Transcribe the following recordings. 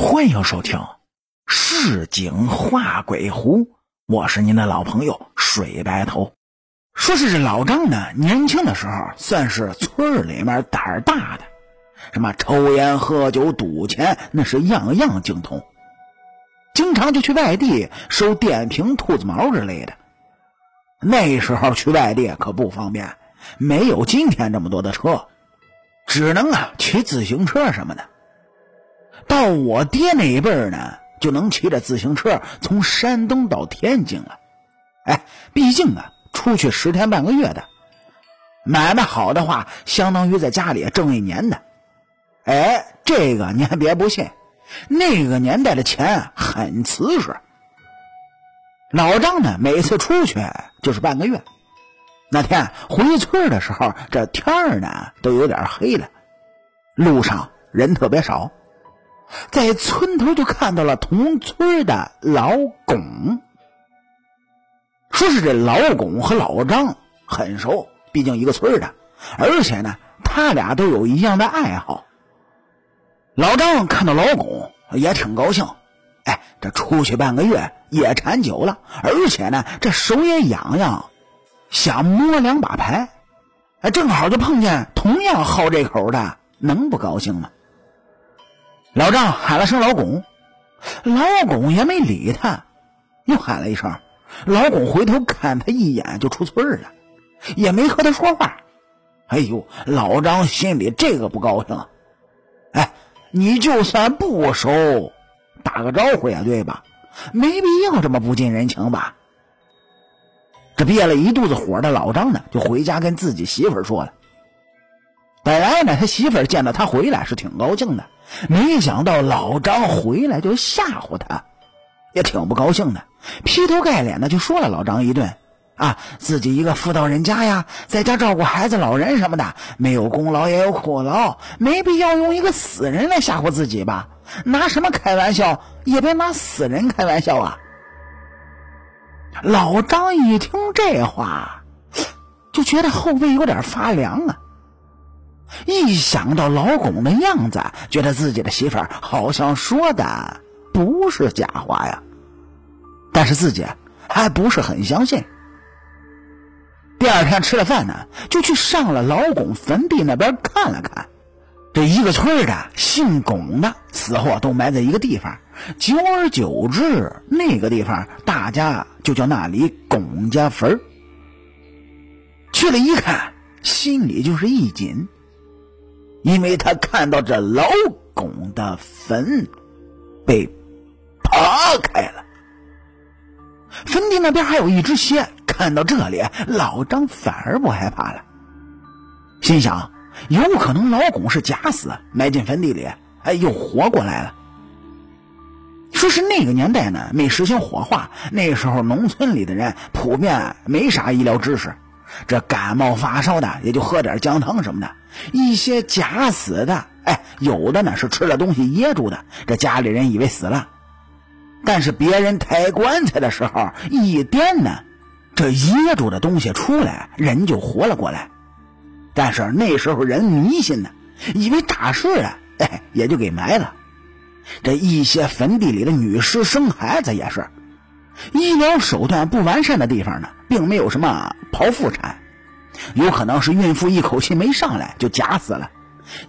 欢迎收听《市井画鬼狐》，我是您的老朋友水白头。说是这老张呢，年轻的时候算是村里面胆儿大的，什么抽烟、喝酒、赌钱，那是样样精通。经常就去外地收电瓶、兔子毛之类的。那时候去外地可不方便，没有今天这么多的车，只能啊骑自行车什么的。到我爹那一辈儿呢，就能骑着自行车从山东到天津了。哎，毕竟啊，出去十天半个月的，买卖好的话，相当于在家里挣一年的。哎，这个你还别不信，那个年代的钱很瓷实。老张呢，每次出去就是半个月。那天回村的时候，这天儿呢都有点黑了，路上人特别少。在村头就看到了同村的老巩，说是这老巩和老张很熟，毕竟一个村的，而且呢，他俩都有一样的爱好。老张看到老巩也挺高兴，哎，这出去半个月也馋酒了，而且呢，这手也痒痒，想摸两把牌，哎，正好就碰见同样好这口的，能不高兴吗？老张喊了声“老巩”，老巩也没理他，又喊了一声。老巩回头看他一眼，就出村了，也没和他说话。哎呦，老张心里这个不高兴啊。哎，你就算不熟，打个招呼呀，对吧？没必要这么不近人情吧？这憋了一肚子火的老张呢，就回家跟自己媳妇说了。本来呢，他媳妇见到他回来是挺高兴的。没想到老张回来就吓唬他，也挺不高兴的，劈头盖脸的就说了老张一顿，啊，自己一个妇道人家呀，在家照顾孩子、老人什么的，没有功劳也有苦劳，没必要用一个死人来吓唬自己吧？拿什么开玩笑？也别拿死人开玩笑啊！老张一听这话，就觉得后背有点发凉啊。一想到老巩的样子，觉得自己的媳妇儿好像说的不是假话呀，但是自己还不是很相信。第二天吃了饭呢，就去上了老巩坟地那边看了看。这一个村的姓巩的死后都埋在一个地方，久而久之，那个地方大家就叫那里巩家坟去了一看，心里就是一紧。因为他看到这老巩的坟被扒开了，坟地那边还有一只蝎。看到这里，老张反而不害怕了，心想：有可能老巩是假死，埋进坟地里，哎，又活过来了。说是那个年代呢，没实行火化，那时候农村里的人普遍没啥医疗知识。这感冒发烧的也就喝点姜汤什么的，一些假死的，哎，有的呢是吃了东西噎住的，这家里人以为死了，但是别人抬棺材的时候一掂呢，这噎住的东西出来，人就活了过来。但是那时候人迷信呢，以为大事啊，哎，也就给埋了。这一些坟地里的女尸生孩子也是。医疗手段不完善的地方呢，并没有什么剖腹产，有可能是孕妇一口气没上来就假死了，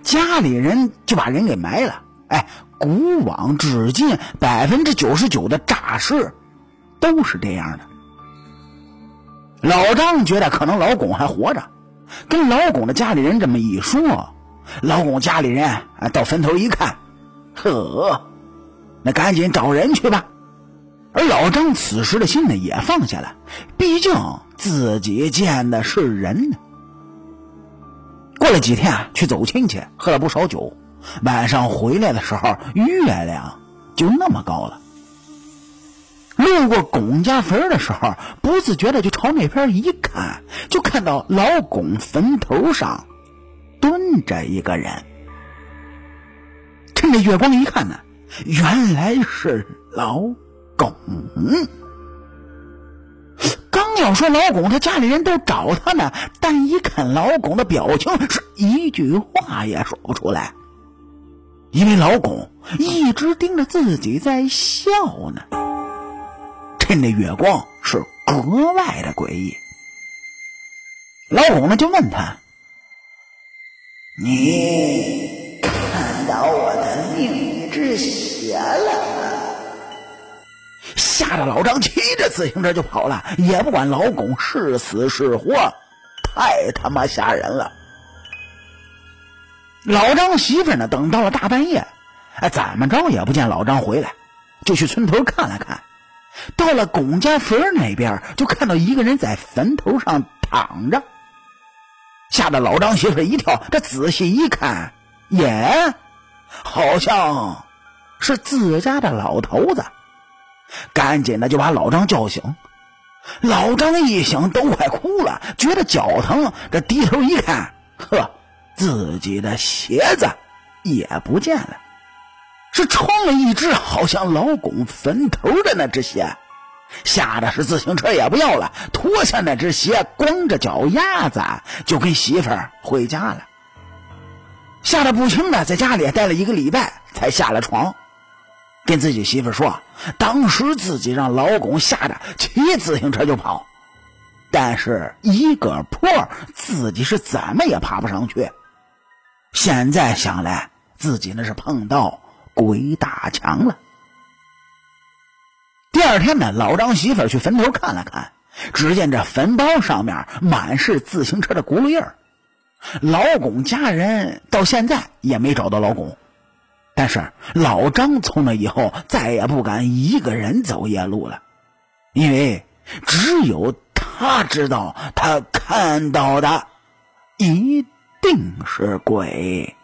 家里人就把人给埋了。哎，古往至今，百分之九十九的诈尸都是这样的。老张觉得可能老巩还活着，跟老巩的家里人这么一说，老巩家里人啊到坟头一看，呵，那赶紧找人去吧。而老张此时的心呢也放下了，毕竟自己见的是人呢。过了几天啊，去走亲戚，喝了不少酒，晚上回来的时候，月亮就那么高了。路过巩家坟的时候，不自觉的就朝那边一看，就看到老巩坟头上蹲着一个人。趁着月光一看呢，原来是老。巩，刚要说老巩，他家里人都找他呢，但一看老巩的表情，是一句话也说不出来。因为老公一直盯着自己在笑呢。趁着月光是格外的诡异。老公呢就问他：“你看到我的另一只鞋了吗？”吓得老张骑着自行车就跑了，也不管老公是死是活，太他妈吓人了。老张媳妇呢，等到了大半夜，哎，怎么着也不见老张回来，就去村头看了看。到了龚家坟那边，就看到一个人在坟头上躺着，吓得老张媳妇一跳。这仔细一看，耶，好像是自家的老头子，赶紧的就把老张叫醒。老张一醒都快哭了，觉得脚疼，这低头一看，呵，自己的鞋子也不见了。是穿了一只好像老公坟头的那只鞋，吓得是自行车也不要了，脱下那只鞋，光着脚丫子就跟媳妇儿回家了。吓得不轻的，在家里待了一个礼拜，才下了床，跟自己媳妇说，当时自己让老公吓得骑自行车就跑，但是一个坡自己是怎么也爬不上去。现在想来，自己那是碰到。鬼打墙了。第二天呢，老张媳妇去坟头看了看，只见这坟包上面满是自行车的轱辘印儿。老公家人到现在也没找到老公，但是老张从那以后再也不敢一个人走夜路了，因为只有他知道，他看到的一定是鬼。